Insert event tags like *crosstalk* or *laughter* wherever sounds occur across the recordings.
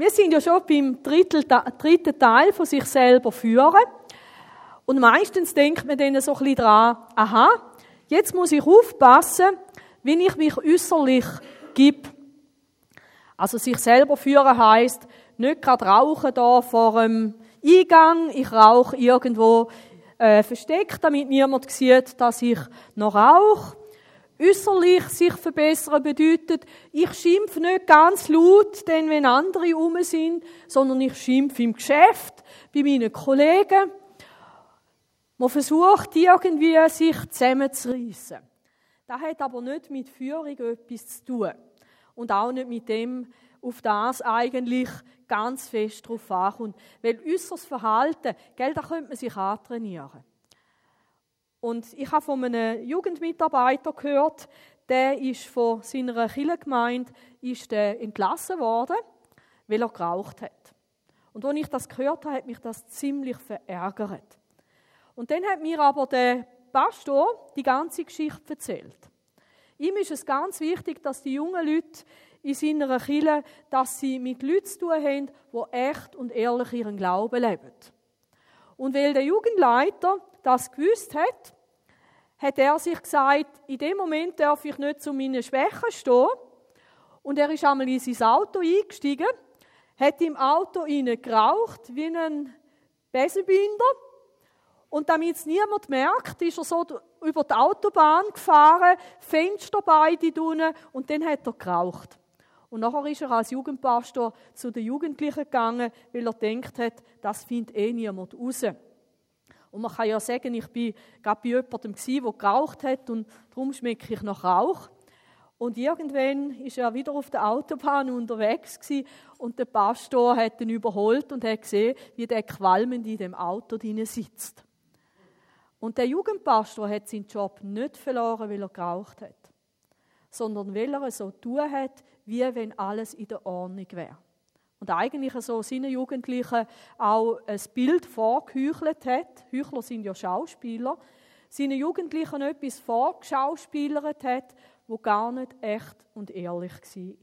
Wir sind ja schon beim dritten Teil von sich selber führen. Und meistens denkt man dann so ein bisschen dran, aha, jetzt muss ich aufpassen, wie ich mich äußerlich gebe. Also sich selber führen heißt nicht gerade rauchen da vor dem Eingang. Ich rauche irgendwo äh, versteckt, damit niemand sieht, dass ich noch rauche. Äußerlich sich verbessern bedeutet, ich schimpfe nicht ganz laut, denn wenn andere um sind, sondern ich schimpfe im Geschäft, bei meinen Kollegen. Man versucht irgendwie, sich zusammenzureissen. Das hat aber nicht mit Führung etwas zu tun. Und auch nicht mit dem, auf das eigentlich ganz fest drauf ankommt. Weil äußeres Verhalten, gell, da könnte man sich antrainieren. Und ich habe von einem Jugendmitarbeiter gehört, der ist von seiner Kirchengemeinde entlassen worden, weil er geraucht hat. Und als ich das gehört habe, hat mich das ziemlich verärgert. Und dann hat mir aber der Pastor die ganze Geschichte erzählt. Ihm ist es ganz wichtig, dass die jungen Leute in seiner Kirche, dass sie mit Leuten zu tun haben, die echt und ehrlich ihren Glauben leben. Und weil der Jugendleiter das gewusst hat, hat er sich gesagt, in dem Moment darf ich nicht zu meinen Schwächen stehen. Und er ist einmal in sein Auto eingestiegen, hat im Auto geraucht wie ein Besenbinder und damit es niemand merkt, ist er so über die Autobahn gefahren, Fenster beide drinnen und dann hat er geraucht. Und nachher ist er als Jugendpastor zu den Jugendlichen gegangen, weil er denkt hat, das findet eh niemand raus. Und man kann ja sagen, ich bin gerade bei jemandem der geraucht hat und darum schmecke ich nach Rauch. Und irgendwann ist er wieder auf der Autobahn unterwegs gewesen, und der Pastor hat ihn überholt und hat gesehen, wie der qualmend in dem Auto drin sitzt. Und der Jugendpastor hat seinen Job nicht verloren, weil er geraucht hat, sondern weil er so tun hat, wie wenn alles in der Ordnung wäre. Und eigentlich so seinen Jugendlichen auch ein Bild vorgeheuchelt hat. Heuchler sind ja Schauspieler. Seinen Jugendlichen etwas vorgeschauspielert hat, wo gar nicht echt und ehrlich war.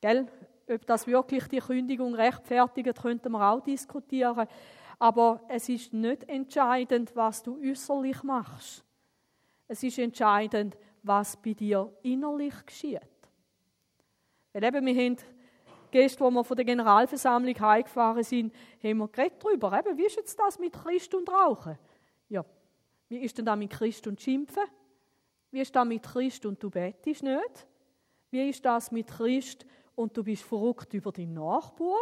Gell? Ob das wirklich die Kündigung rechtfertigt, könnten wir auch diskutieren. Aber es ist nicht entscheidend, was du äußerlich machst. Es ist entscheidend, was bei dir innerlich geschieht. Weil eben, wir haben gestern, als wir von der Generalversammlung heimgefahren sind, haben wir geredet darüber, eben, wie ist jetzt das mit Christ und Rauchen? Ja, wie ist denn das mit Christ und Schimpfen? Wie ist das mit Christ und du bettest nicht? Wie ist das mit Christ und du bist verrückt über deinen Nachbar?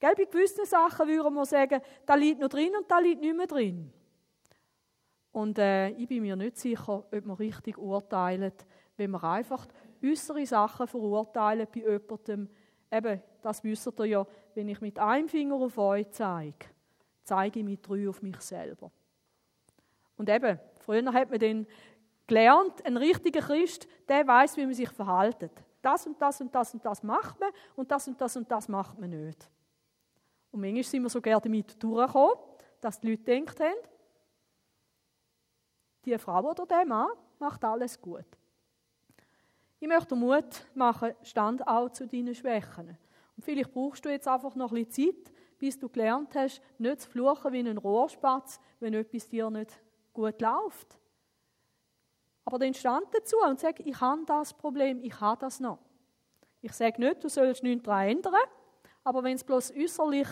Gell, bei gewissen Sachen würden wir sagen, da liegt noch drin und da liegt nicht mehr drin. Und äh, ich bin mir nicht sicher, ob man richtig urteilt, wenn man einfach äußere Sachen verurteilen bei jemandem. Eben, das wisst ihr ja, wenn ich mit einem Finger auf euch zeige, zeige ich mit drei auf mich selber. Und eben, früher hat man dann gelernt, ein richtiger Christ, der weiß, wie man sich verhaltet. Das und das und das und das macht man und das und das und das macht man nicht. Und manchmal sind wir so gerne damit durchgekommen, dass die Leute gedacht haben, die Frau oder der Mann macht alles gut. Ich möchte Mut machen, stand auch zu deinen Schwächen. Und vielleicht brauchst du jetzt einfach noch ein bisschen Zeit, bis du gelernt hast, nicht zu fluchen wie ein Rohrspatz, wenn etwas dir nicht gut läuft. Aber dann stand dazu und sag, ich habe das Problem, ich habe das noch. Ich sage nicht, du sollst nichts daran ändern, aber wenn es bloß äußerlich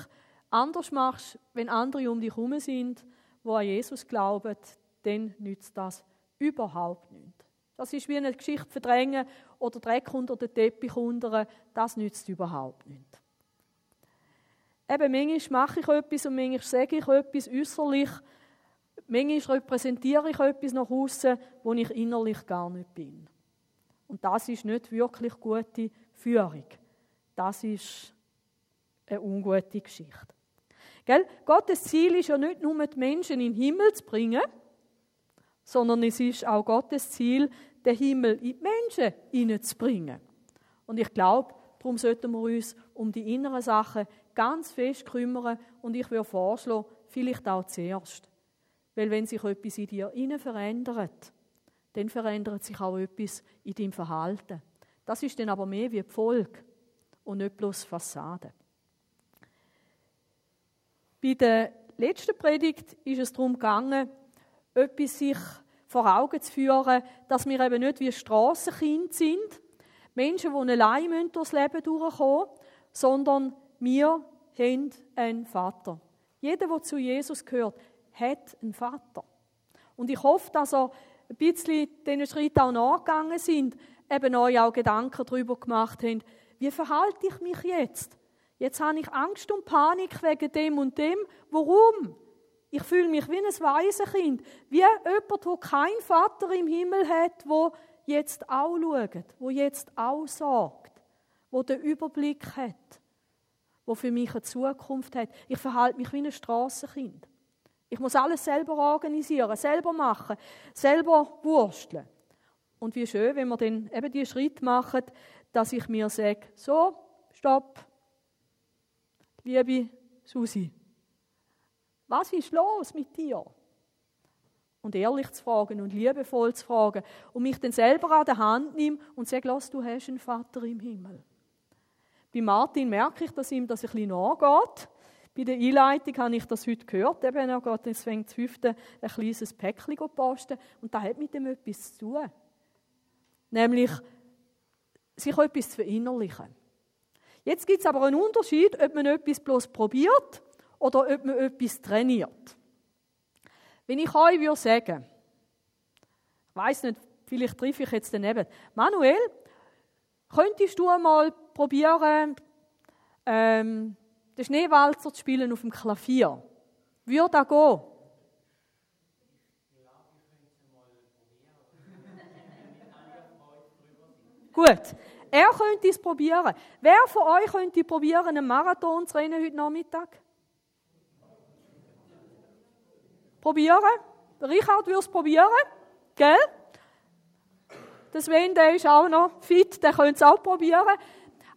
anders machst, wenn andere um dich herum sind, die an Jesus glauben, dann nützt das überhaupt nichts. Das ist wie eine Geschichte verdrängen oder Dreck unter den Teppich unter, das nützt überhaupt nichts. Eben, manchmal mache ich etwas und manchmal sage ich etwas äußerlich, manchmal repräsentiere ich etwas nach außen, wo ich innerlich gar nicht bin. Und das ist nicht wirklich gute Führung. Das ist eine ungute Geschichte. Gell? Gottes Ziel ist ja nicht nur, die Menschen in den Himmel zu bringen, sondern es ist auch Gottes Ziel, den Himmel in die Menschen hineinzubringen. Und ich glaube, darum sollten wir uns um die inneren Sachen ganz fest kümmern und ich würde vorschlagen, vielleicht auch zuerst. Weil wenn sich etwas in dir innen verändert, dann verändert sich auch etwas in deinem Verhalten. Das ist dann aber mehr wie die Folge. und nicht bloß Fassade. Bei der letzten Predigt ist es darum gegangen, etwas sich vor Augen zu führen, dass wir eben nicht wie Strassenkind sind, Menschen, die allein durchs Leben durchkommen müssen, sondern wir haben einen Vater. Jeder, der zu Jesus gehört, hat einen Vater. Und ich hoffe, dass er ein bisschen diesen Schritt auch nachgegangen sind, eben euch auch Gedanken darüber gemacht haben, wie verhalte ich mich jetzt? Jetzt habe ich Angst und Panik wegen dem und dem. Warum? Ich fühle mich wie ein Waisenkind, wie jemand, der keinen Vater im Himmel hat, wo jetzt auch schaut, wo jetzt auch sorgt, wo den Überblick hat, wo für mich eine Zukunft hat. Ich verhalte mich wie ein Strassenkind. Ich muss alles selber organisieren, selber machen, selber wursteln. Und wie schön, wenn wir dann eben die Schritt machen, dass ich mir sage, so, stopp, liebe Susi, was ist los mit dir? Und ehrlich zu fragen und liebevoll zu fragen und mich dann selber an der Hand nehme und sage, lass, du hast einen Vater im Himmel. Bei Martin merke ich, dass ihm das ein bisschen nachgeht. Bei der Einleitung habe ich das heute gehört. Eben, er geht deswegen das fünfte ein kleines Päckchen posten. Und das hat mit dem etwas zu tun. Nämlich, sich etwas zu verinnerlichen. Jetzt gibt es aber einen Unterschied, ob man etwas bloß probiert oder ob man etwas trainiert. Wenn ich euch würde sagen, ich weiß nicht, vielleicht treffe ich jetzt daneben, Manuel, könntest du einmal probieren, ähm, den Schneewalzer zu spielen auf dem Klavier? Würde das gehen? *laughs* Gut. Er könnte es probieren. Wer von euch könnte probieren, einen Marathon zu rennen heute Nachmittag? Probieren? Richard würde es probieren. Gell? Der Sven, der ist auch noch fit, der könnte es auch probieren.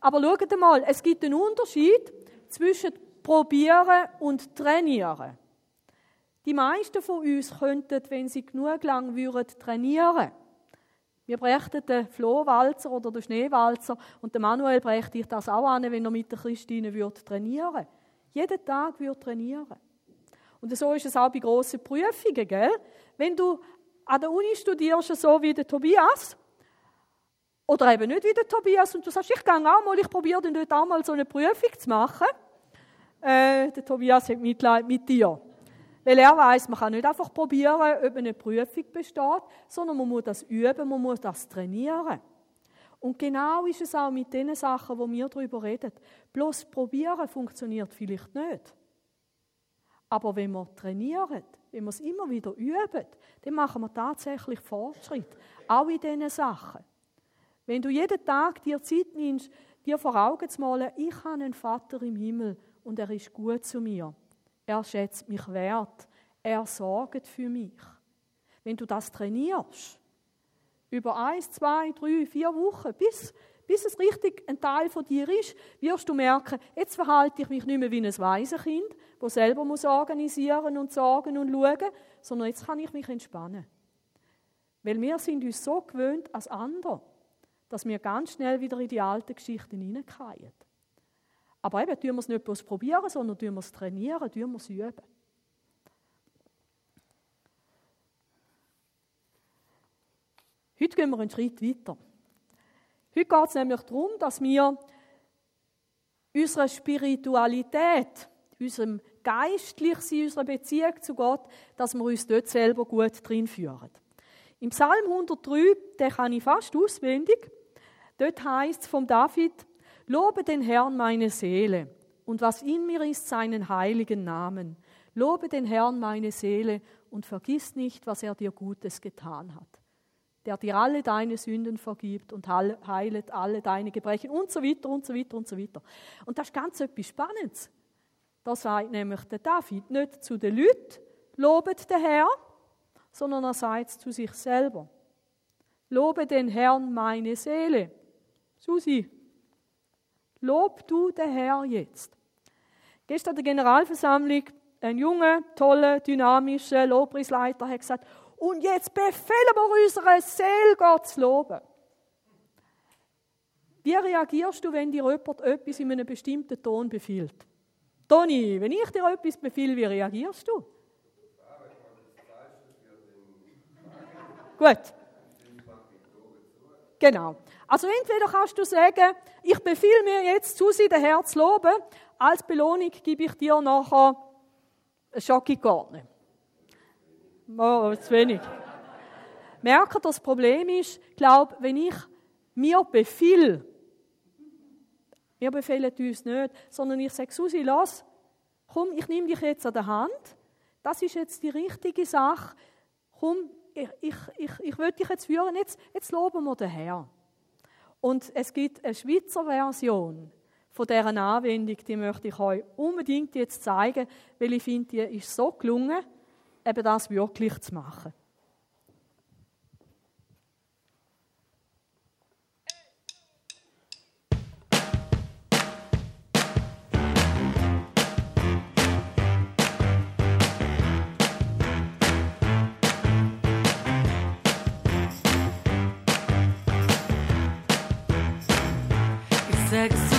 Aber schaut mal, es gibt einen Unterschied zwischen probieren und trainieren. Die meisten von uns könnten, wenn sie genug lang würden, trainieren. Wir brächten den Flohwalzer oder den Schneewalzer und der Manuel brächte ich das auch an, wenn er mit der Christine würde trainieren. Jeden Tag würde trainieren. Und so ist es auch bei grossen Prüfungen, gell? Wenn du an der Uni studierst, so wie der Tobias, oder eben nicht wie der Tobias, und du sagst, ich gehe auch mal, ich probiere dann dort auch mal so eine Prüfung zu machen, äh, der Tobias hat Mitleid mit dir. Weil er weiß, man kann nicht einfach probieren, ob eine Prüfung besteht, sondern man muss das üben, man muss das trainieren. Und genau ist es auch mit den Sachen, wo wir darüber reden. Bloß probieren funktioniert vielleicht nicht. Aber wenn wir trainieren, wenn wir es immer wieder üben, dann machen wir tatsächlich Fortschritt. Auch in diesen Sachen. Wenn du jeden Tag dir Zeit nimmst, dir vor Augen zu malen, ich habe einen Vater im Himmel und er ist gut zu mir. Er schätzt mich wert. Er sorgt für mich. Wenn du das trainierst, über eins, zwei, drei, vier Wochen, bis, bis es richtig ein Teil von dir ist, wirst du merken, jetzt verhalte ich mich nicht mehr wie ein Waisenkind, das selber muss organisieren und sorgen und schauen, sondern jetzt kann ich mich entspannen. Weil wir sind uns so gewöhnt als andere, dass wir ganz schnell wieder in die alten Geschichten hineinfallen. Aber eben, tun wir es nicht bloß probieren, sondern tun wir es trainieren, tun wir es üben. Heute gehen wir einen Schritt weiter. Heute geht es nämlich darum, dass wir unserer Spiritualität, unserem Geistlichsein, unserer Beziehung zu Gott, dass wir uns dort selber gut drin führen. Im Psalm 103, den kann ich fast auswendig, dort heißt es vom David, Lobe den Herrn meine Seele und was in mir ist, seinen heiligen Namen. Lobe den Herrn meine Seele und vergiss nicht, was er dir Gutes getan hat. Der dir alle deine Sünden vergibt und heilet alle deine Gebrechen und so weiter und so weiter und so weiter. Und das ist ganz etwas Spannendes. Da sagt nämlich der David nicht zu den Leuten, lobet den Herrn, sondern er sagt es zu sich selber. Lobe den Herrn meine Seele. Susi, Lob du den Herr jetzt. Gestern der Generalversammlung, ein junger, toller, dynamischer Lobpreisleiter hat gesagt, und jetzt befehlen wir unserer Seele, Gott zu loben. Wie reagierst du, wenn dir jemand etwas in einem bestimmten Ton befiehlt? Toni, wenn ich dir etwas befehle, wie reagierst du? Gut. Genau. Also entweder kannst du sagen, ich befehle mir jetzt, Susi, den Herr zu loben, als Belohnung gebe ich dir nachher eine Schokikorne. Oh, zu wenig. Merke, das Problem ist, glaube, wenn ich mir befehle, wir befehlen uns nicht, sondern ich sage, Susi, lass, komm, ich nehme dich jetzt an der Hand, das ist jetzt die richtige Sache, komm, ich, ich, ich, ich will dich jetzt führen, jetzt, jetzt loben wir den Herrn. Und es gibt eine Schweizer Version von dieser Anwendung, die möchte ich euch unbedingt jetzt zeigen, weil ich finde, die ist so gelungen, eben das wirklich zu machen. doch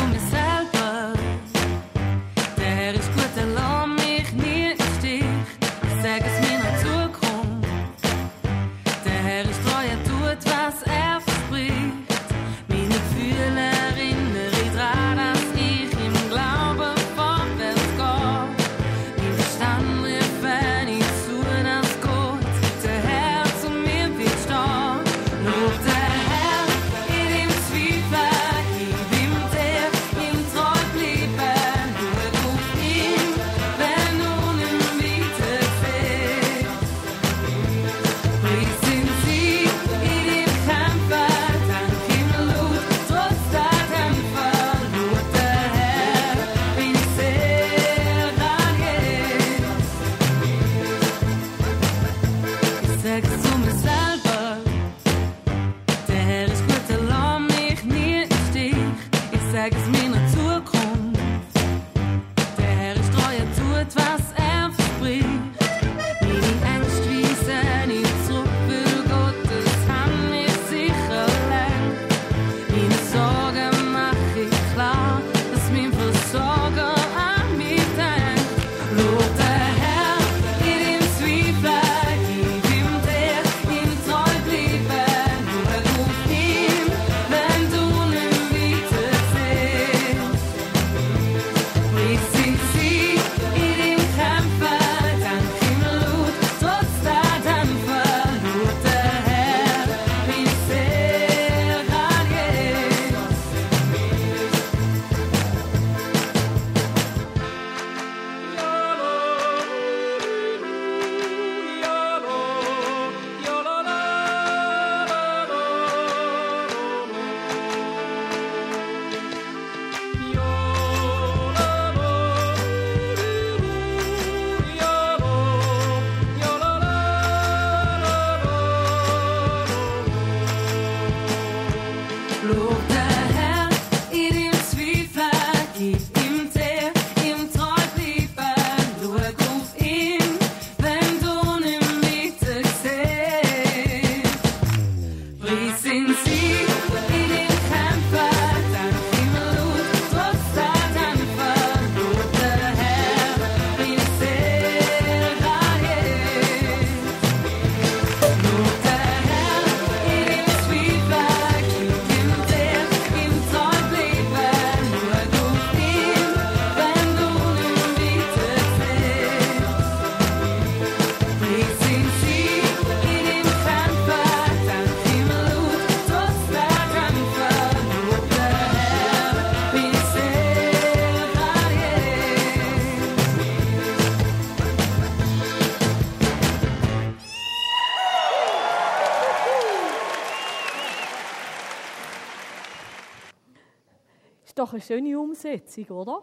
eine schöne Umsetzung, oder?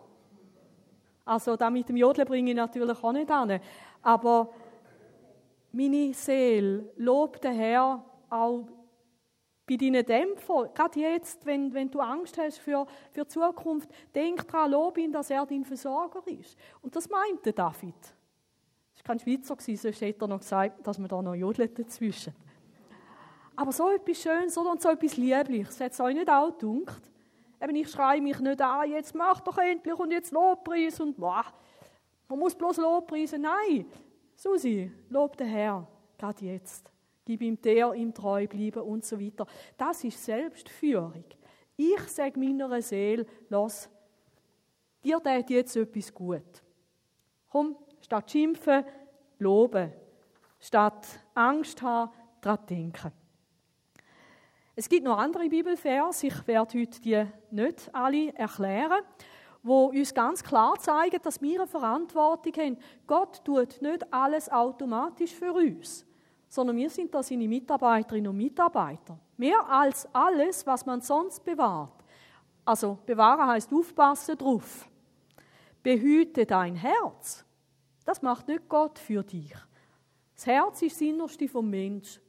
Also, da mit dem Jodeln bringe ich natürlich auch nicht an. Aber meine Seele lobt den Herr auch bei deinen Dämpfern. Gerade jetzt, wenn, wenn du Angst hast für, für die Zukunft, denk daran, lob ihn, dass er dein Versorger ist. Und das meinte David. Das war kein Schweizer, sonst hätte er noch gesagt, dass man da noch jodelt dazwischen. Aber so etwas Schönes oder? und so etwas Liebliches, hat es euch nicht auch gedunkt? Eben, ich schreie mich nicht an, jetzt mach doch endlich und jetzt Lobpreis und boah, man muss bloß Lobpreisen. Nein, Susi, lob den Herr, gerade jetzt. Gib ihm der, ihm treu bleiben und so weiter. Das ist Selbstführung. Ich sage meiner Seele, lass, dir tät jetzt etwas gut. Komm, statt schimpfen, loben. Statt Angst haben, daran denken. Es gibt noch andere Bibelvers, ich werde heute die nicht alle erklären, wo uns ganz klar zeigen, dass wir eine Verantwortung haben. Gott tut nicht alles automatisch für uns, sondern wir sind da seine Mitarbeiterinnen und Mitarbeiter. Mehr als alles, was man sonst bewahrt. Also bewahren heißt aufpassen drauf. Behüte dein Herz. Das macht nicht Gott für dich. Das Herz ist das Innerste vom Mensch.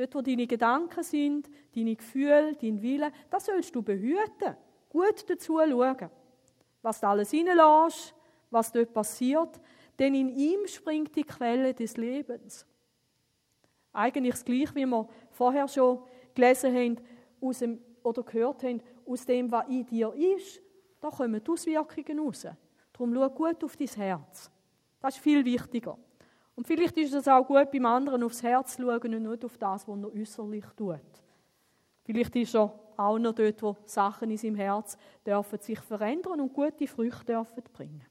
Dort, wo deine Gedanken sind, deine Gefühle, dein Wille, das sollst du behüten. Gut dazu schauen. Was du alles reinlässt, was dort passiert. Denn in ihm springt die Quelle des Lebens. Eigentlich das Gleiche, wie wir vorher schon gelesen haben aus dem, oder gehört haben, aus dem, was in dir ist, da kommen die Auswirkungen raus. Darum schau gut auf dein Herz. Das ist viel wichtiger. Und vielleicht ist es auch gut, beim anderen aufs Herz zu schauen und nicht auf das, was er äußerlich tut. Vielleicht ist er auch noch dort, wo Sachen in seinem Herz dürfen sich verändern und gute Früchte dürfen bringen.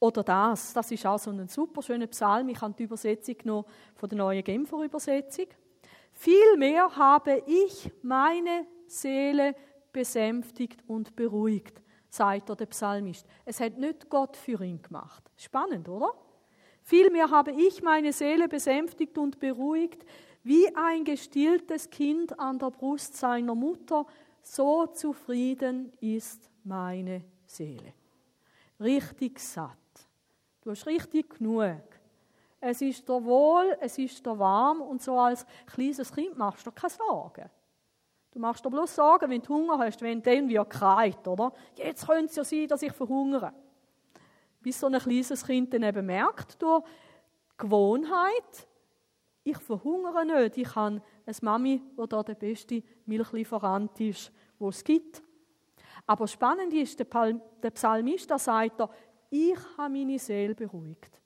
Oder das, das ist auch so ein super schöner Psalm. Ich habe die Übersetzung genommen von der neuen Genfer Übersetzung. Vielmehr habe ich meine Seele besänftigt und beruhigt sagt er der Psalmist. Es hat nicht Gott für ihn gemacht. Spannend, oder? Vielmehr habe ich meine Seele besänftigt und beruhigt, wie ein gestilltes Kind an der Brust seiner Mutter, so zufrieden ist meine Seele. Richtig satt. Du hast richtig genug. Es ist dir wohl, es ist dir warm und so als kleines Kind machst du keine Sorgen. Du machst dir bloß Sorgen, wenn du Hunger hast, wenn dann wie kreit, oder? Jetzt könnte es ja sein, dass ich verhungere. Bis so ein kleines Kind dann eben merkt, durch Gewohnheit, ich verhungere nicht. Ich habe eine Mami, die da der beste Milchlieferant ist, wo es gibt. Aber spannend ist, der Psalmist, da sagt er, ich habe meine Seele beruhigt.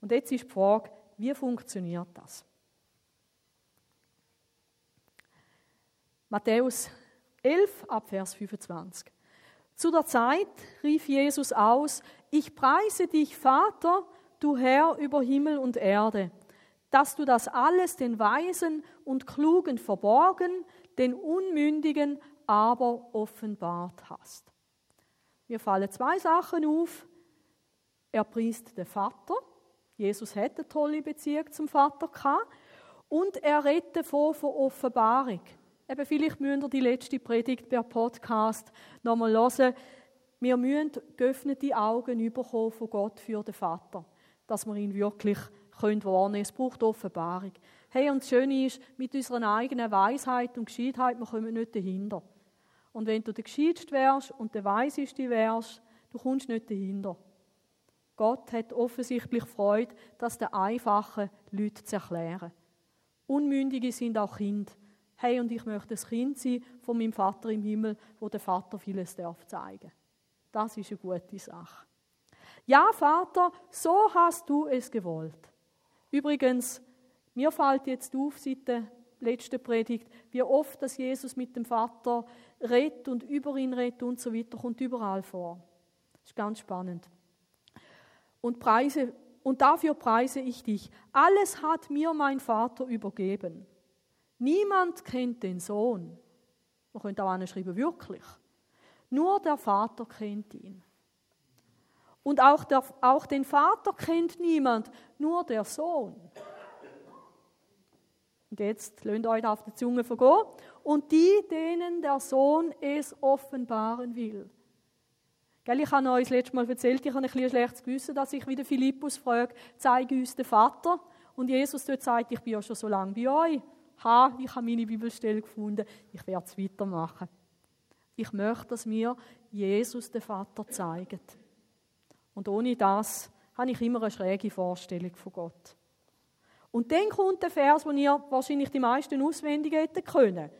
Und jetzt ist die Frage, wie funktioniert das? Matthäus 11 ab Vers 25. Zu der Zeit rief Jesus aus, ich preise dich, Vater, du Herr über Himmel und Erde, dass du das alles den Weisen und Klugen verborgen, den Unmündigen aber offenbart hast. Mir fallen zwei Sachen auf. Er priest den Vater. Jesus hätte tolle Beziehung zum Vater gehabt. Und er redet von Offenbarung. Eben, vielleicht müsst ihr die letzte Predigt per Podcast nochmal hören. Wir müssen geöffnete Augen bekommen von Gott für den Vater, dass wir ihn wirklich können Es braucht Offenbarung. Hey, und das Schöne ist, mit unserer eigenen Weisheit und Gescheitheit, wir kommen nicht dahinter. Und wenn du der Gescheitste wärst und der Weiseste wärst, du kommst nicht dahinter. Gott hat offensichtlich Freude, das den einfachen Leuten zu erklären. Unmündige sind auch Kinder hey, und ich möchte ein Kind sein von meinem Vater im Himmel, wo der Vater vieles darf zeigen. Das ist eine gute Sache. Ja, Vater, so hast du es gewollt. Übrigens, mir fällt jetzt auf seit der letzten Predigt, wie oft dass Jesus mit dem Vater redet und über ihn redet und so weiter, kommt überall vor. Das ist ganz spannend. Und, preise, und dafür preise ich dich. Alles hat mir mein Vater übergeben. Niemand kennt den Sohn. Man könnte auch anschreiben, wirklich. Nur der Vater kennt ihn. Und auch, der, auch den Vater kennt niemand, nur der Sohn. Und jetzt lasst euch auf die Zunge vergehen. Und die, denen der Sohn es offenbaren will. Gell, ich habe euch das letzte Mal erzählt, ich habe ein bisschen schlechtes Gewissen, dass ich wieder Philippus frage, zeige uns den Vater. Und Jesus dort sagt, ich bin ja schon so lange bei euch ha, ich habe meine Bibelstelle gefunden, ich werde es weitermachen. Ich möchte, dass mir Jesus, den Vater, zeigt. Und ohne das habe ich immer eine schräge Vorstellung von Gott. Und dann kommt der Vers, den ihr wahrscheinlich die meisten auswendig hätten können.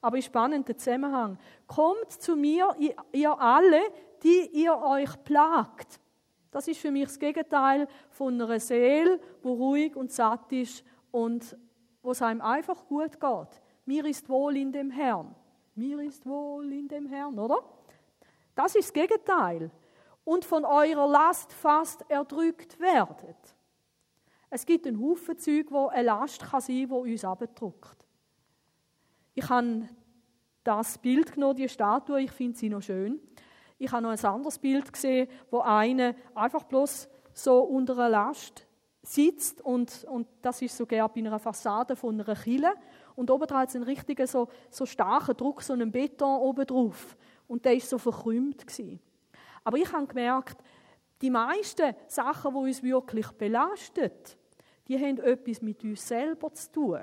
Aber ist spannend der Zusammenhang. Kommt zu mir, ihr alle, die ihr euch plagt. Das ist für mich das Gegenteil von einer Seele, die ruhig und satt ist und wo es einem einfach gut geht. Mir ist wohl in dem Herrn. Mir ist wohl in dem Herrn, oder? Das ist das Gegenteil. Und von eurer Last fast erdrückt werdet. Es gibt einen Haufen Zeug, wo eine Last kann sein kann, die uns abdrückt. Ich habe das Bild genommen, die Statue, ich finde sie noch schön. Ich habe noch ein anderes Bild gesehen, wo eine einfach bloß so unter einer Last sitzt und, und das ist sogar bei einer Fassade von einer Kille und oben hat es einen richtigen so, so starken Druck, so einen Beton oben drauf und der ist so verkrümmt gewesen. Aber ich habe gemerkt, die meisten Sachen, die uns wirklich belasten, die haben etwas mit uns selber zu tun.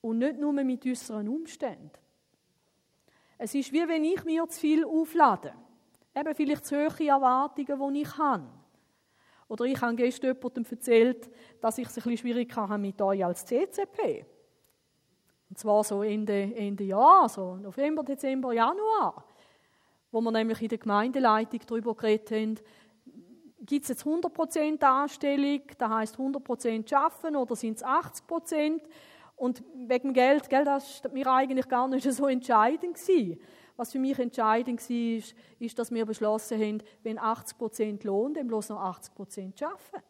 Und nicht nur mit unseren Umständen. Es ist wie wenn ich mir zu viel auflade. Eben vielleicht zu hohe Erwartungen, die ich habe. Oder ich habe gestern jemandem erzählt, dass ich es ein bisschen schwierig habe mit euch als CCP. Und zwar so Ende, Ende Jahr, so November, Dezember, Januar. Wo wir nämlich in der Gemeindeleitung darüber geredet haben, gibt es jetzt 100% Anstellung, das heisst 100% arbeiten oder sind es 80%? Und wegen Geld, gell, das war mir eigentlich gar nicht so entscheidend. Gewesen. Was für mich entscheidend war, ist, dass wir beschlossen haben, wenn 80% Lohn, dann bloß noch 80% arbeiten.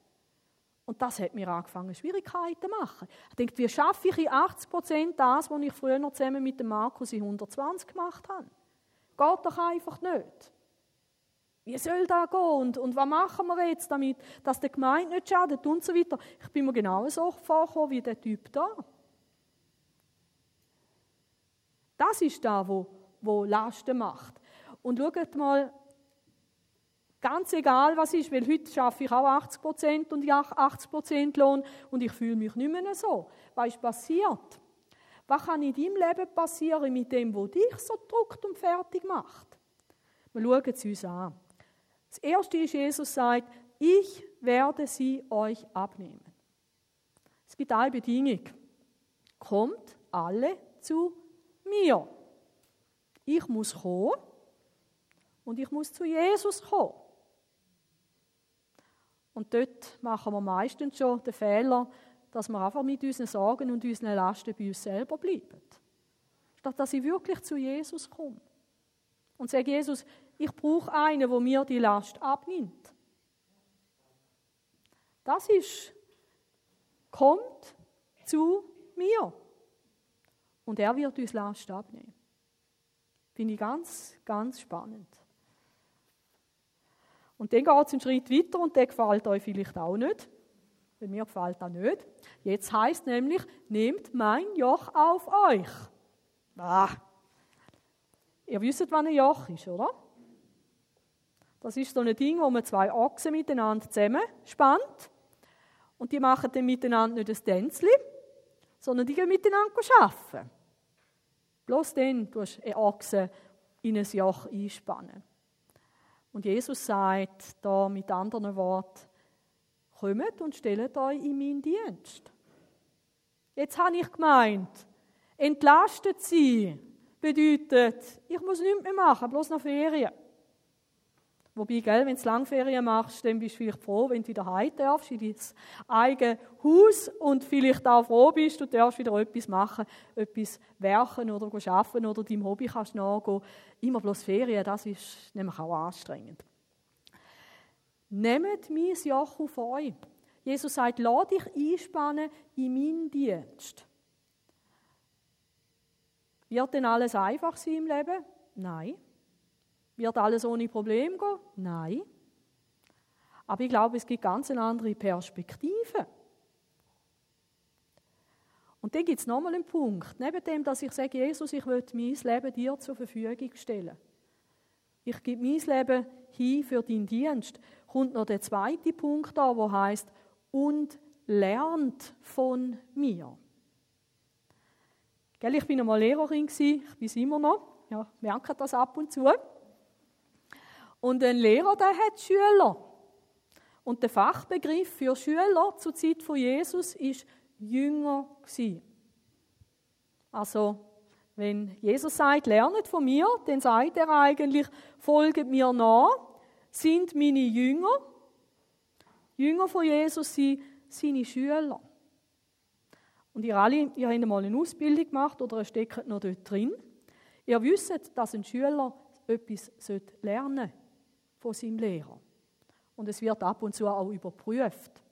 Und das hat mir angefangen, Schwierigkeiten zu machen. Ich denke, wie schaffe ich in 80% das, was ich früher noch zusammen mit dem Markus in 120 gemacht habe? Geht doch einfach nicht. Wie soll das gehen? Und, und was machen wir jetzt damit, dass der Gemeinde nicht schadet und so weiter? Ich bin mir genauso vorgekommen wie der Typ da. Das ist da, wo, wo Lasten macht. Und schaut mal, ganz egal was ist, weil heute schaffe ich auch 80 Prozent und ich 80 Prozent Lohn und ich fühle mich nicht mehr so. Was ist passiert? Was kann in deinem Leben passieren mit dem, wo dich so druckt und fertig macht? Wir schauen es uns an. Das erste ist, Jesus sagt, ich werde sie euch abnehmen. Es gibt eine Bedingung. Kommt alle zu mir. Ich muss kommen und ich muss zu Jesus kommen. Und dort machen wir meistens schon den Fehler, dass wir einfach mit unseren Sorgen und unseren Lasten bei uns selber bleiben. Statt dass ich wirklich zu Jesus komme. Und sage, Jesus, ich brauche einen, der mir die Last abnimmt. Das ist, kommt zu mir und er wird uns Last abnehmen. Finde ich ganz, ganz spannend. Und dann geht es einen Schritt weiter und der gefällt euch vielleicht auch nicht. Bei mir gefällt das nicht. Jetzt heißt nämlich, nehmt mein Joch auf euch. Ah. Ihr wisst, was ein Joch ist, oder? Das ist so ein Ding, wo man zwei Ochsen miteinander zusammenspannt. Und die machen dann miteinander nicht ein Tänzchen, sondern die gehen miteinander arbeiten. Bloß dann tust du einen Ochsen in ein Joch einspannen. Und Jesus sagt da mit anderen Worten, kommt und stellt euch in meinen Dienst. Jetzt habe ich gemeint, entlastet sie bedeutet, ich muss nichts mehr machen, bloß noch Ferien. Wobei, gell, wenn du Langferien machst, dann bist du vielleicht froh, wenn du wieder heim darfst, in dein eigenes Haus und vielleicht auch froh bist, du darfst wieder etwas machen, etwas werken oder arbeiten oder deinem Hobby kannst nachgehen. Immer bloß Ferien, das ist nämlich auch anstrengend. Nehmt mein Joch auf euch. Jesus sagt, lass dich einspannen in meinen Dienst. Wird denn alles einfach sein im Leben? Nein. Wird alles ohne Problem gehen? Nein. Aber ich glaube, es gibt ganz eine andere Perspektive. Und dann gibt es nochmal einen Punkt. Neben dem, dass ich sage, Jesus, ich will mein Leben dir zur Verfügung stellen. Ich gebe mein Leben hin für deinen Dienst. Kommt noch der zweite Punkt da, wo heißt und lernt von mir. Gell, ich bin einmal Lehrerin ich bin immer noch. Ja, merke das ab und zu. Und ein Lehrer, der hat Schüler. Und der Fachbegriff für Schüler zur Zeit von Jesus ist Jünger gewesen. Also, wenn Jesus sagt, lernet von mir, dann sagt er eigentlich, folget mir nach, sind meine Jünger. Jünger von Jesus sind seine Schüler. Und ihr alle, ihr habt mal eine Ausbildung gemacht oder ihr steckt noch dort drin. Ihr wisst, dass ein Schüler etwas lernen von seinem Lehrer. Und es wird ab und zu auch überprüft.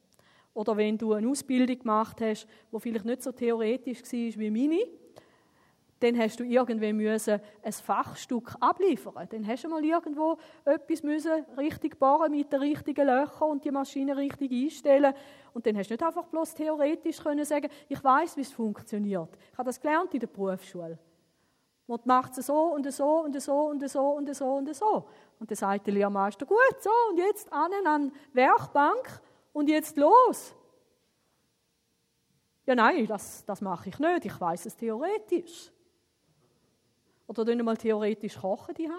Oder wenn du eine Ausbildung gemacht hast, die vielleicht nicht so theoretisch war wie meine, dann hast du irgendwann müssen ein Fachstück abliefern. Dann hast du mal irgendwo etwas müssen richtig bohren mit den richtigen Löchern und die Maschine richtig einstellen. Und dann hast du nicht einfach bloß theoretisch können sagen, ich weiß, wie es funktioniert. Ich habe das gelernt in der Berufsschule. Man macht es so und so und so und so und so und so. Und dann sagt der Lehrmeister, gut, so und jetzt an an Werkbank und jetzt los. Ja, nein, das, das mache ich nicht. Ich weiß es theoretisch. Oder dann mal theoretisch kochen die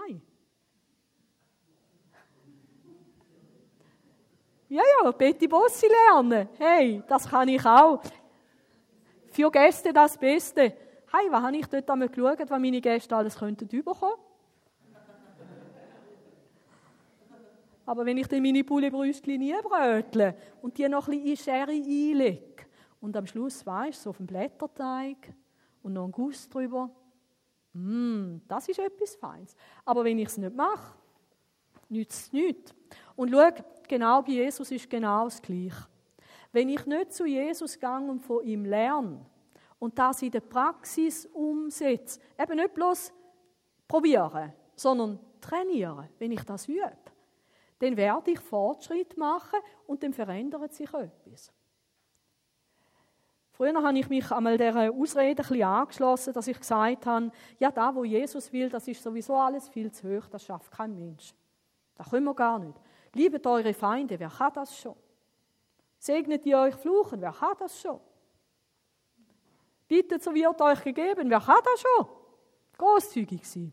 Ja, ja, Betty Bossi lernen. Hey, das kann ich auch. Für Gäste das Beste. Hey, was habe ich dort einmal geschaut, was meine Gäste alles könnten bekommen? *laughs* Aber wenn ich dann meine Bullebrüstchen nie brötle und die noch ein bisschen in Sherry einlege und am Schluss, weißt so auf dem Blätterteig und noch ein Guss drüber, mm, das ist etwas Feines. Aber wenn ich es nicht mache, nützt es nichts. Und schau, genau bei Jesus ist genau das Gleiche. Wenn ich nicht zu Jesus gehe und von ihm lerne und das in der Praxis umsetze, eben nicht bloß probieren, sondern trainieren, wenn ich das übe, dann werde ich Fortschritt machen und dann verändert sich etwas. Früher habe ich mich einmal dieser Ausrede ein angeschlossen, dass ich gesagt habe, ja, da, wo Jesus will, das ist sowieso alles viel zu hoch, das schafft kein Mensch. Das können wir gar nicht. Liebet eure Feinde, wer kann das schon? Segnet ihr euch fluchen, wer kann das schon? Bittet, so wird euch gegeben, wer kann das schon? Großzügig sein.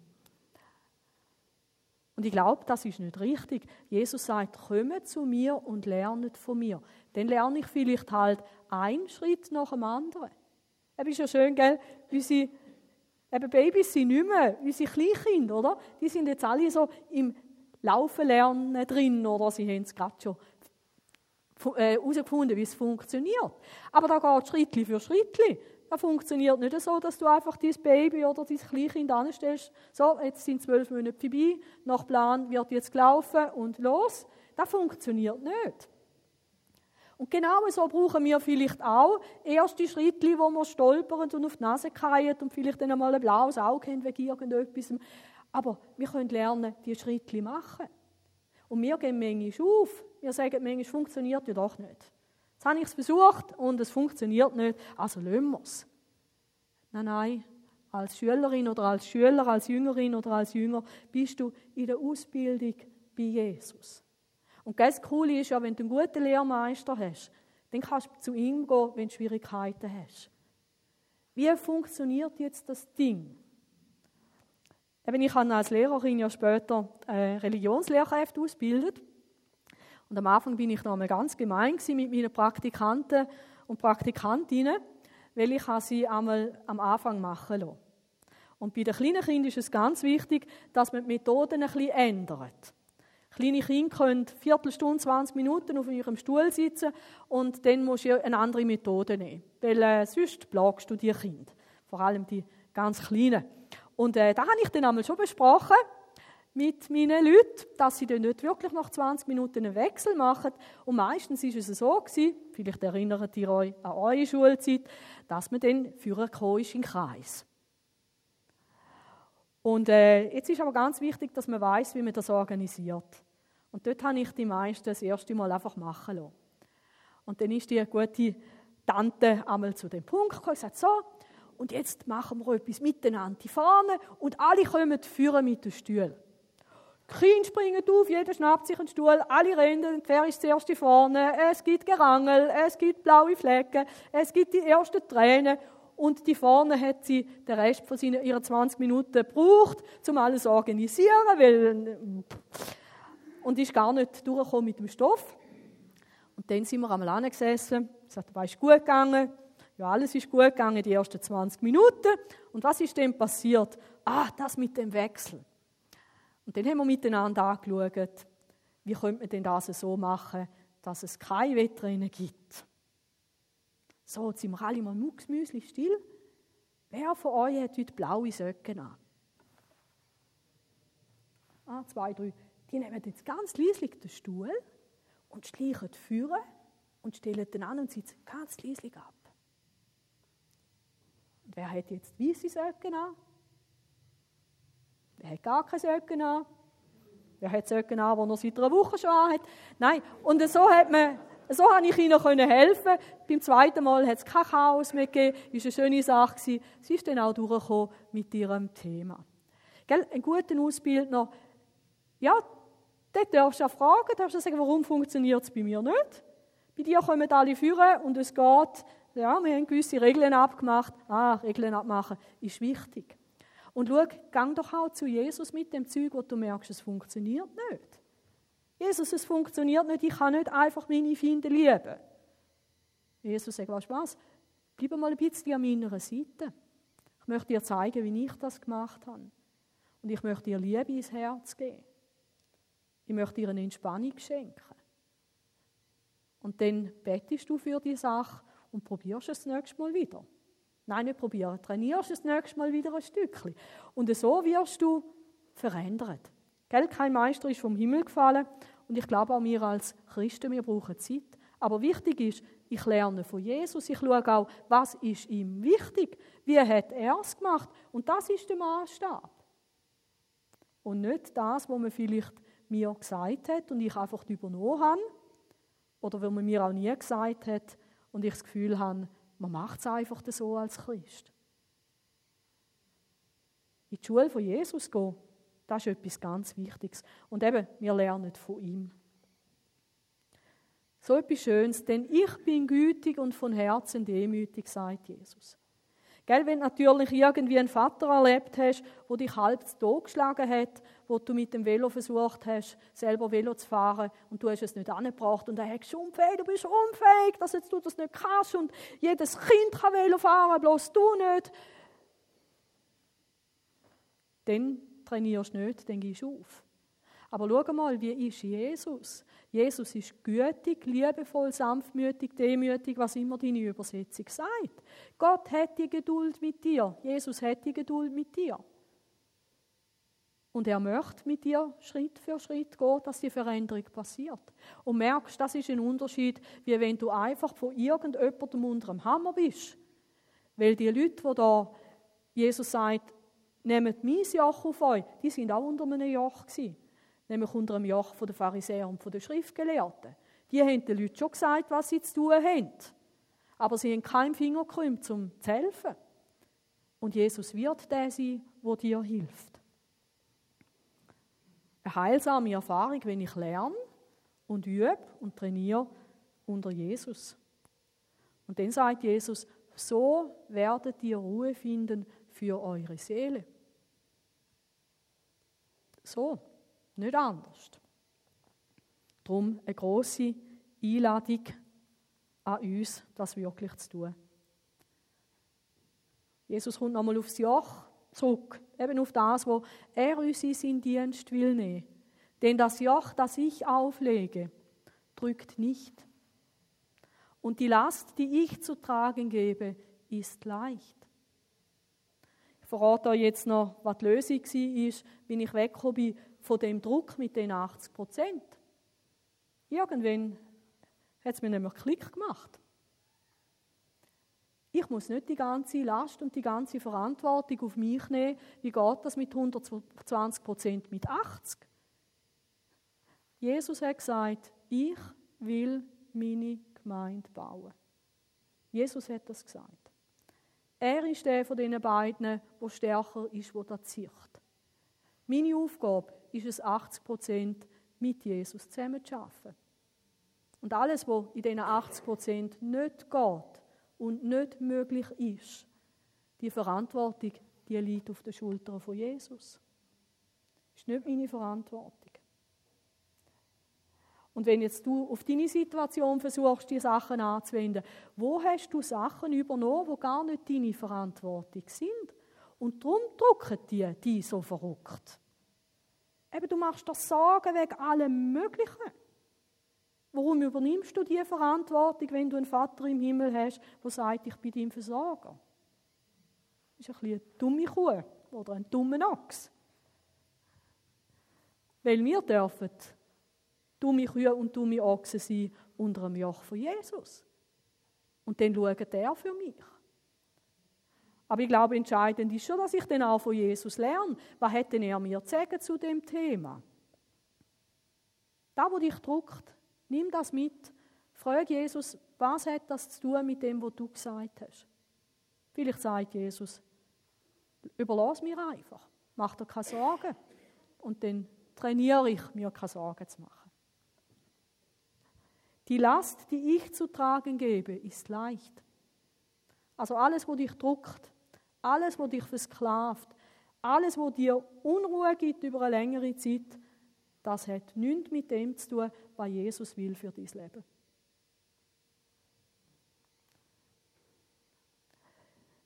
Und ich glaube, das ist nicht richtig. Jesus sagt, kommt zu mir und lernet von mir. Dann lerne ich vielleicht halt einen Schritt nach dem anderen. Es ist ja schön, gell? Unsere eben Babys sind nicht mehr unsere Kleinkinder, oder? Die sind jetzt alle so im Laufen lernen drin, oder sie haben es gerade schon herausgefunden, äh, wie es funktioniert. Aber da geht Schritt für Schritt. Das funktioniert nicht so, dass du einfach dein Baby oder dein Kleinkind anstellst. So, jetzt sind zwölf Monate vorbei, nach Plan wird jetzt gelaufen und los. Das funktioniert nicht. Und genau so brauchen wir vielleicht auch erste Schritte, wo wir stolpern und auf die Nase fallen und vielleicht dann einmal ein blaues Auge haben wegen irgendetwas. Aber wir können lernen, diese Schritte machen. Und wir gehen manchmal auf. Wir sagen, manchmal funktioniert ja doch nicht. Jetzt habe ich es versucht und es funktioniert nicht, also lassen wir es. Nein, nein, als Schülerin oder als Schüler, als Jüngerin oder als Jünger bist du in der Ausbildung bei Jesus. Und das Coole ist ja, wenn du einen guten Lehrmeister hast, dann kannst du zu ihm gehen, wenn du Schwierigkeiten hast. Wie funktioniert jetzt das Ding? Eben, ich habe als Lehrerin ja später äh, Religionslehrkräfte ausgebildet. Und am Anfang bin ich noch einmal ganz gemein mit meinen Praktikanten und Praktikantinnen, weil ich sie einmal am Anfang machen lassen. Und bei den kleinen Kindern ist es ganz wichtig, dass man die Methoden ein bisschen ändert. Kleine Kinder können Viertelstunde, 20 Minuten auf ihrem Stuhl sitzen und dann musst du eine andere Methode nehmen. Weil äh, sonst plagst du die Kinder. Vor allem die ganz Kleinen. Und äh, da habe ich dann einmal schon besprochen mit meinen Leuten, dass sie dann nicht wirklich nach 20 Minuten einen Wechsel machen. Und meistens ist es so gewesen, vielleicht erinnert ihr euch an eure Schulzeit, dass man dann führen ist in Kreis. Und äh, jetzt ist aber ganz wichtig, dass man weiß, wie man das organisiert. Und dort habe ich die meisten das erste Mal einfach machen lassen. Und dann ist die gute Tante einmal zu dem Punkt gekommen und gesagt, so, und jetzt machen wir etwas miteinander vorne und alle kommen führen mit den Stühlen. Die Kinder springen auf, jeder schnappt sich einen Stuhl, alle rennen, wer ist zuerst vorne, es gibt Gerangel, es gibt blaue Flecken, es gibt die ersten Tränen und die vorne hat sie den Rest von seinen, ihren 20 Minuten gebraucht, um alles zu organisieren, weil, und ist gar nicht durchgekommen mit dem Stoff. Und dann sind wir einmal angesessen, gesagt, war ist gut gegangen, Ja, alles ist gut gegangen, die ersten 20 Minuten. Und was ist denn passiert? Ah, das mit dem Wechsel. Und dann haben wir miteinander angeschaut, wie könnte man denn das so machen, dass es kein Wettrennen gibt. So, jetzt sind wir alle mal mucksmüsli still. Wer von euch hat heute blaue Socken an? Ah, zwei, drei. Die nehmen jetzt ganz leislich den Stuhl und schleichen führen und stellen den an und sitzen ganz leislich ab. Und wer hat jetzt weiße Socken an? Wer hat gar keine Socken an? Wer hat Socken an, die er seit einer Woche schon an hat? Nein, und so hat man so habe ich ihnen helfen. Beim zweiten Mal hat es kein Chaos mehr gegeben. Das war eine schöne Sache. Sie ist dann auch durchgekommen mit ihrem Thema. Gell? Ein guter Ausbildner, ja, dort darfst du auch fragen, darfst du sagen, warum funktioniert es bei mir nicht? Bei dir kommen alle führen und es geht, ja, wir haben gewisse Regeln abgemacht. Ah, Regeln abmachen ist wichtig. Und schau, gang doch auch zu Jesus mit dem Zeug, wo du merkst, es funktioniert nicht. Jesus, es funktioniert nicht, ich kann nicht einfach meine Feinde lieben. Jesus sagt, was? Bleib mal ein bisschen an meiner Seite. Ich möchte dir zeigen, wie ich das gemacht habe. Und ich möchte dir Liebe ins Herz geben. Ich möchte dir eine Entspannung schenken. Und dann bettest du für die Sache und probierst es das nächste Mal wieder. Nein, nicht probieren. Trainierst das nächste Mal wieder ein Stückchen. Und so wirst du verändert. Gell? Kein Meister ist vom Himmel gefallen. Und ich glaube auch wir als Christen, wir brauchen Zeit. Aber wichtig ist, ich lerne von Jesus. Ich schaue auch, was ist ihm wichtig? Wie hat er es gemacht? Und das ist der Maßstab. Und nicht das, was man vielleicht mir gesagt hat und ich einfach übernommen habe. Oder was man mir auch nie gesagt hat und ich das Gefühl habe, man macht es einfach so als Christ. In die Schule von Jesus gehen, das ist etwas ganz Wichtiges. Und eben, wir lernen von ihm. So etwas Schönes, denn ich bin gütig und von Herzen demütig, sagt Jesus. Gell, wenn natürlich irgendwie einen Vater erlebt hast, der dich halb zu Tod geschlagen hat, wo du mit dem Velo versucht hast, selber Velo zu fahren und du hast es nicht angebracht und er hat gesagt, unfähig, du bist unfähig, dass jetzt du das nicht kannst und jedes Kind kann Velo fahren, bloß du nicht. Dann trainierst du nicht, dann gehst du auf. Aber schau mal, wie ist Jesus? Jesus ist gütig, liebevoll, sanftmütig, demütig, was immer deine Übersetzung sagt. Gott hat die Geduld mit dir. Jesus hat die Geduld mit dir. Und er möchte mit dir Schritt für Schritt gehen, dass die Veränderung passiert. Und merkst, das ist ein Unterschied, wie wenn du einfach von irgendjemandem unter dem Hammer bist. Weil die Leute, die da Jesus sagt, nehmt mein Joch auf euch, die sind auch unter einem Joch gewesen. Nämlich unter einem Joch der Pharisäer und der Schriftgelehrten. Die haben den Leuten schon gesagt, was sie zu tun haben. Aber sie haben keinen Finger gekrümmt, um zu helfen. Und Jesus wird der sein, der dir hilft. Eine heilsame Erfahrung, wenn ich lerne und übe und trainiere unter Jesus. Und dann sagt Jesus, so werdet ihr Ruhe finden für eure Seele. So, nicht anders. Darum eine große Einladung an uns, das wirklich zu tun. Jesus kommt nochmal aufs Joch zurück, eben auf das, wo er uns in seinen Dienst will nehmen. Denn das Joch, das ich auflege, drückt nicht. Und die Last, die ich zu tragen gebe, ist leicht verrate euch jetzt noch, was die Lösung war, wie ich weggekommen bin von dem Druck mit den 80 Prozent. Irgendwann hat es mir nämlich Klick gemacht. Ich muss nicht die ganze Last und die ganze Verantwortung auf mich nehmen. Wie geht das mit 120 Prozent, mit 80? Jesus hat gesagt, ich will meine Gemeinde bauen. Jesus hat das gesagt. Er ist der von diesen beiden, der stärker ist, der das zieht. Meine Aufgabe ist es, 80 Prozent mit Jesus zusammen zu arbeiten. Und alles, was in diesen 80 Prozent nicht geht und nicht möglich ist, die Verantwortung, die liegt auf den Schultern von Jesus. Das ist nicht meine Verantwortung. Und wenn jetzt du auf deine Situation versuchst, die Sachen anzuwenden, wo hast du Sachen übernommen, wo gar nicht deine Verantwortung sind? Und darum drucken die die so verrückt. Eben, du machst dir Sorgen wegen allem Möglichen. Warum übernimmst du die Verantwortung, wenn du einen Vater im Himmel hast, der sagt, ich bin dein Versorger? Das ist ein bisschen eine dumme Kuh oder ein dummer Ochs. Weil wir dürfen dumme Kühe und dumme Ochsen sein unter dem Joch von Jesus. Und dann schaut er für mich. Aber ich glaube, entscheidend ist schon, dass ich dann auch von Jesus lerne. Was denn er mir zu sagen zu dem Thema? Da, wo dich druckt, nimm das mit. Frag Jesus, was hat das zu tun mit dem, was du gesagt hast? Vielleicht sagt Jesus, überlass mir einfach, mach dir keine Sorgen. Und dann trainiere ich, mir keine Sorgen zu machen. Die Last, die ich zu tragen gebe, ist leicht. Also alles, was dich druckt, alles, was dich versklavt, alles, was dir Unruhe gibt über eine längere Zeit, das hat nichts mit dem zu tun, was Jesus will für dein Leben.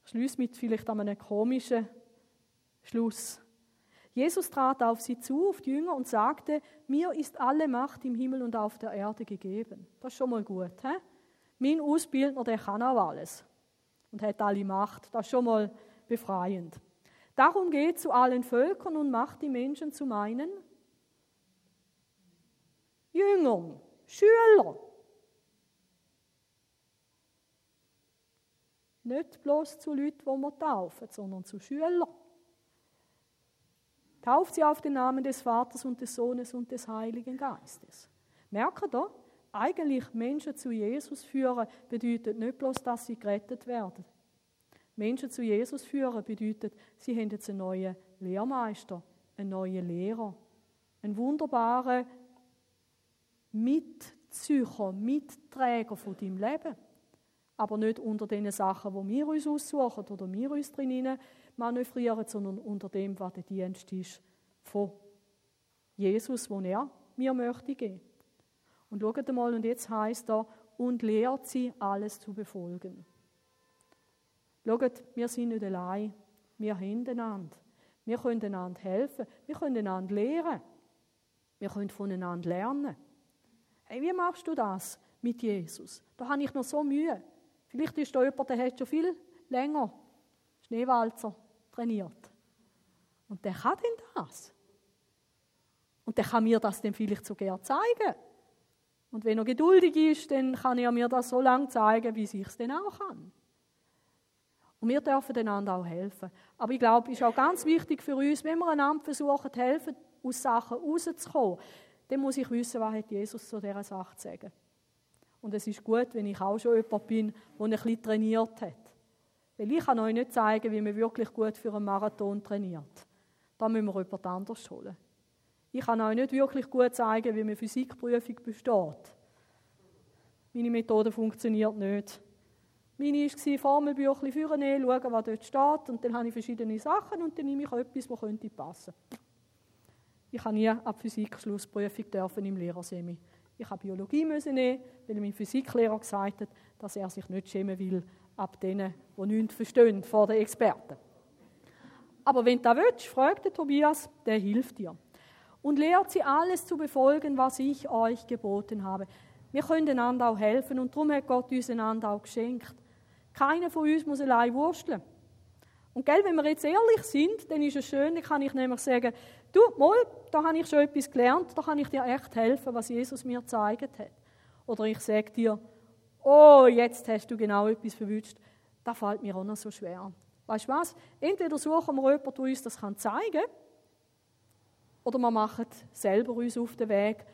Ich schließe mit vielleicht einem komischen Schluss. Jesus trat auf sie zu, auf die Jünger, und sagte, mir ist alle Macht im Himmel und auf der Erde gegeben. Das ist schon mal gut. He? Mein Ausbildner, der kann auch alles und hat alle Macht. Das ist schon mal befreiend. Darum geht zu allen Völkern und macht die Menschen zu meinen Jüngern, Schülern. Nicht bloß zu Leuten, die wir taufen, sondern zu Schülern. Tauft sie auf den Namen des Vaters und des Sohnes und des Heiligen Geistes. Merkt ihr? Eigentlich Menschen zu Jesus führen bedeutet nicht bloß, dass sie gerettet werden. Menschen zu Jesus führen bedeutet, sie haben jetzt einen neuen Lehrmeister, einen neuen Lehrer, einen wunderbaren Mitzücher, Mitträger von deinem Leben. Aber nicht unter den Sachen, die wir uns aussuchen oder wir uns drinnen manövrieren, sondern unter dem, was der Dienst ist von Jesus, den er mir möchte geben. Und schaut mal, und jetzt heißt er, und lehrt sie, alles zu befolgen. Schaut, wir sind nicht allein, wir haben einander. Wir können einander helfen, wir können einander lehren, wir können voneinander lernen. Hey, wie machst du das mit Jesus? Da habe ich noch so Mühe. Vielleicht ist da jemand, der hat schon viel länger Schneewalzer trainiert. Und der kann denn das. Und der kann mir das dann vielleicht so sogar zeigen. Und wenn er geduldig ist, dann kann er mir das so lange zeigen, wie ich es dann auch kann. Und wir dürfen einander auch helfen. Aber ich glaube, es ist auch ganz wichtig für uns, wenn wir einander versuchen, helfen, aus Sachen rauszukommen, dann muss ich wissen, was hat Jesus zu dieser Sache zu sagen. Und es ist gut, wenn ich auch schon jemand bin, der ein bisschen trainiert hat. Weil ich kann euch nicht zeigen, wie man wirklich gut für einen Marathon trainiert. Da müssen wir jemand anders holen. Ich kann euch nicht wirklich gut zeigen, wie man Physikprüfung besteht. Meine Methode funktioniert nicht. Meine war, Formelbüchlein vornehmen, schauen, was dort steht, und dann habe ich verschiedene Sachen und dann nehme ich etwas, das könnte passen. Ich habe nie ab Physik-Schlussprüfung dürfen im Lehrersemi. Ich habe Biologie müssen nehmen, weil mein Physiklehrer gesagt hat, dass er sich nicht schämen will ab denen, die nichts verstehen, vor den Experten. Aber wenn du das willst, fragt der Tobias, der hilft dir. Und lehrt sie alles zu befolgen, was ich euch geboten habe. Wir können einander auch helfen und darum hat Gott uns einander auch geschenkt. Keiner von uns muss allein wursteln. Und gell, wenn wir jetzt ehrlich sind, dann ist es schön, dann kann ich nämlich sagen, du, mal, da habe ich schon etwas gelernt, da kann ich dir echt helfen, was Jesus mir gezeigt hat. Oder ich sage dir, oh, jetzt hast du genau etwas verwünscht. Das fällt mir auch noch so schwer. Weißt du was? Entweder suchen wir jemanden, der uns das zeigen kann, oder wir machen selber uns auf den Weg.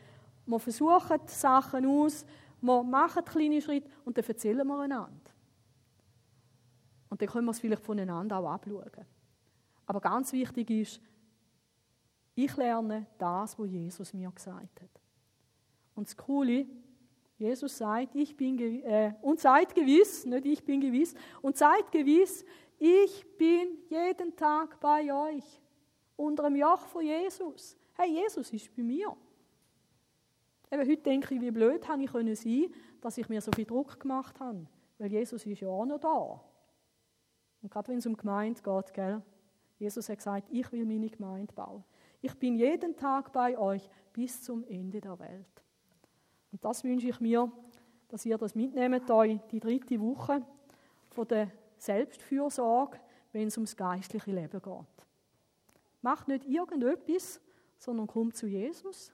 Wir versuchen Sachen aus, wir machen kleine Schritte und dann erzählen wir einander. Und dann können wir es vielleicht voneinander auch abschauen. Aber ganz wichtig ist, ich lerne das, was Jesus mir gesagt hat. Und das Coole, Jesus sagt, ich bin äh, und seid gewiss, nicht ich bin gewiss, und seid gewiss, ich bin jeden Tag bei euch unter dem Joch von Jesus. Hey, Jesus ist bei mir. Eben heute denke ich, wie blöd habe ich können sein, dass ich mir so viel Druck gemacht habe. Weil Jesus ist ja auch noch da. Und gerade wenn es um Gemeinde geht, gell? Jesus hat gesagt, ich will meine Gemeinde bauen. Ich bin jeden Tag bei euch bis zum Ende der Welt. Und das wünsche ich mir, dass ihr das mitnehmt, euch die dritte Woche von der Selbstfürsorge, wenn es ums geistliche Leben geht. Macht nicht irgendetwas, sondern kommt zu Jesus.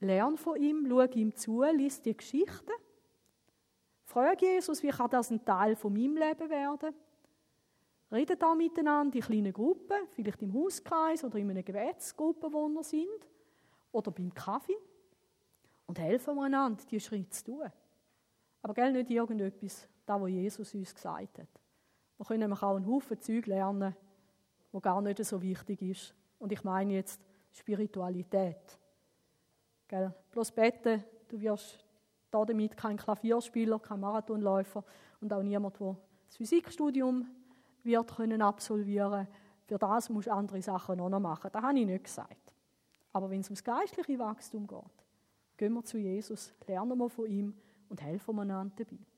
Lern von ihm, schau ihm zu, lies die Geschichten. Frag Jesus, wie kann das ein Teil von meinem Leben werden? Redet da miteinander in kleinen Gruppen, vielleicht im Hauskreis oder in einer Gebetsgruppe, wo wir sind, oder beim Kaffee. Und helfen einander, diese Schritte zu tun. Aber gell, nicht irgendetwas, da wo Jesus uns gesagt hat. Wir können auch einen Haufen Zeug lernen, wo gar nicht so wichtig ist. Und ich meine jetzt Spiritualität. Gell? Bloß beten, du wirst damit kein Klavierspieler, kein Marathonläufer und auch niemand, der das Physikstudium wird können absolvieren Für das musst du andere Sachen noch machen. Das habe ich nicht gesagt. Aber wenn es ums geistliche Wachstum geht, gehen wir zu Jesus, lernen wir von ihm und helfen wir einander dabei.